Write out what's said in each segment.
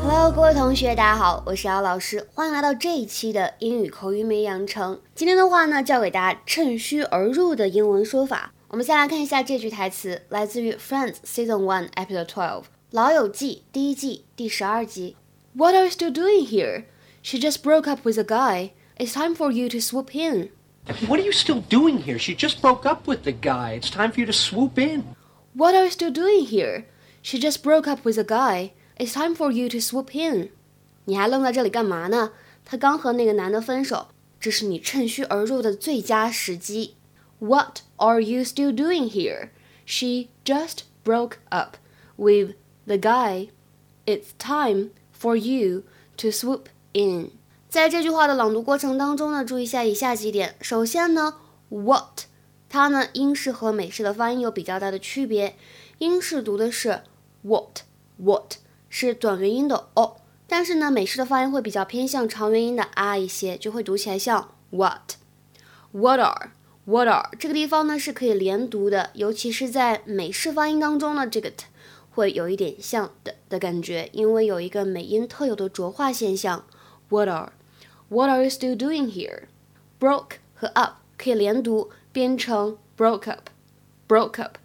Hello，各位同学，大家好，我是姚老师，欢迎来到这一期的英语口语美养成。今天的话呢，教给大家趁虚而入的英文说法。我们先来看一下这句台词，来自于《Friends》Season One Episode Twelve，《老友记》第一季第十二集。What are you still doing here? She just broke up with a guy. It's time for you to swoop in. What are you still doing here? She just broke up with the guy. It's time for you to swoop in. What are you still doing here? She just broke up with a guy. It's time for you to swoop in. 你还愣在这里干嘛呢？她刚和那个男的分手，这是你趁虚而入的最佳时机。What are you still doing here? She just broke up with the guy. It's time for you to swoop in. 在这句话的朗读过程当中呢，注意一下以下几点。首先呢，what 它呢英式和美式的发音有比较大的区别。英式读的是 what what。是短元音的 o，但是呢，美式的发音会比较偏向长元音的 r 一些，就会读起来像 what，what are，what are 这个地方呢是可以连读的，尤其是在美式发音当中呢，这个 t 会有一点像的的感觉，因为有一个美音特有的浊化现象。What are，what are you still doing here？Broke 和 up 可以连读，变成 broke up，broke up。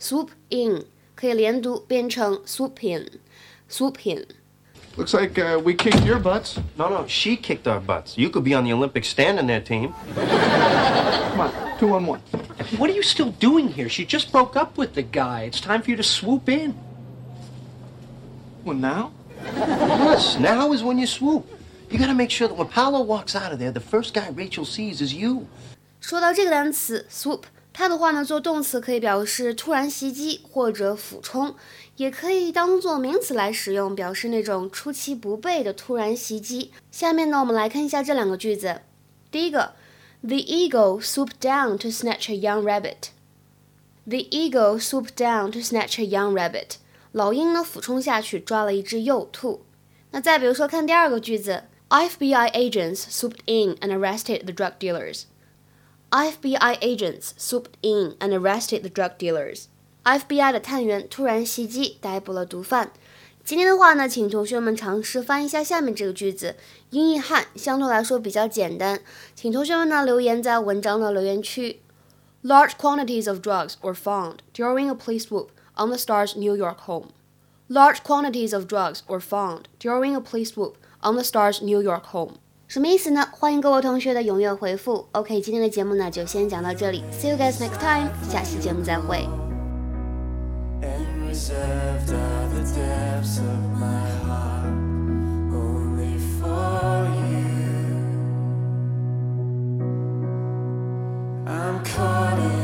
Swoop in 可以连读，变成 swoop in。swoop in. Looks like uh, we kicked your butts. No, no, she kicked our butts. You could be on the Olympic standing there team. Come on, two on one. What are you still doing here? She just broke up with the guy. It's time for you to swoop in. Well, now? Yes, now is when you swoop. You gotta make sure that when Paolo walks out of there, the first guy Rachel sees is you. 说到这个单词 swoop， 它的话呢，做动词可以表示突然袭击或者俯冲，也可以当做名词来使用，表示那种出其不备的突然袭击。下面呢，我们来看一下这两个句子。第一个，The eagle swooped down to snatch a young rabbit. The eagle swooped down to snatch a young rabbit. 老鹰呢俯冲下去抓了一只幼兔。那再比如说看第二个句子，FBI agents swooped in and arrested the drug dealers. FBI agents swooped in and arrested the drug dealers. FBI 的探员突然袭击，逮捕了毒贩。今天的话呢，请同学们尝试翻译一下下面这个句子，英译汉相对来说比较简单。请同学们呢留言在文章的留言区。Large quantities of drugs were found during a police swoop on the star's New York home. Large quantities of drugs were found during a police swoop on the star's New York home. 什么意思呢？欢迎各位同学的踊跃回复。OK，今天的节目呢就先讲到这里，See you guys next time，下期节目再会。step back.